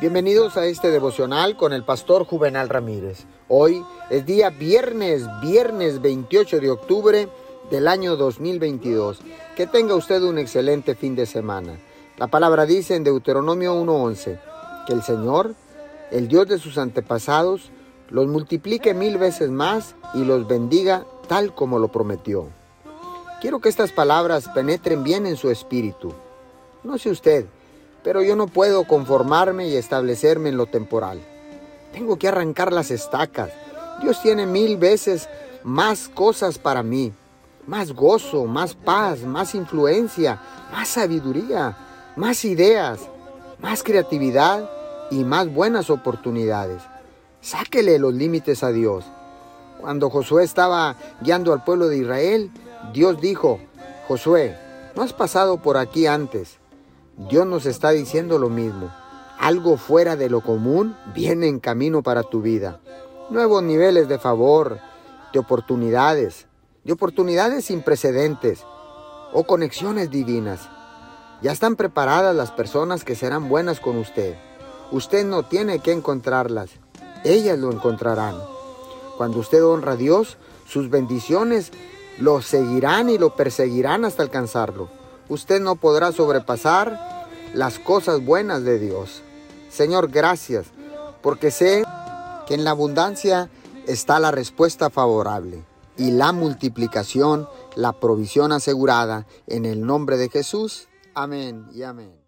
Bienvenidos a este devocional con el pastor Juvenal Ramírez. Hoy es día viernes, viernes 28 de octubre del año 2022. Que tenga usted un excelente fin de semana. La palabra dice en Deuteronomio 1.11 que el Señor, el Dios de sus antepasados, los multiplique mil veces más y los bendiga tal como lo prometió. Quiero que estas palabras penetren bien en su espíritu. No sé usted, pero yo no puedo conformarme y establecerme en lo temporal. Tengo que arrancar las estacas. Dios tiene mil veces más cosas para mí. Más gozo, más paz, más influencia, más sabiduría, más ideas, más creatividad y más buenas oportunidades. Sáquele los límites a Dios. Cuando Josué estaba guiando al pueblo de Israel, Dios dijo, Josué, no has pasado por aquí antes. Dios nos está diciendo lo mismo. Algo fuera de lo común viene en camino para tu vida. Nuevos niveles de favor, de oportunidades, de oportunidades sin precedentes o conexiones divinas. Ya están preparadas las personas que serán buenas con usted. Usted no tiene que encontrarlas, ellas lo encontrarán. Cuando usted honra a Dios, sus bendiciones lo seguirán y lo perseguirán hasta alcanzarlo. Usted no podrá sobrepasar las cosas buenas de Dios. Señor, gracias, porque sé que en la abundancia está la respuesta favorable y la multiplicación, la provisión asegurada en el nombre de Jesús. Amén y amén.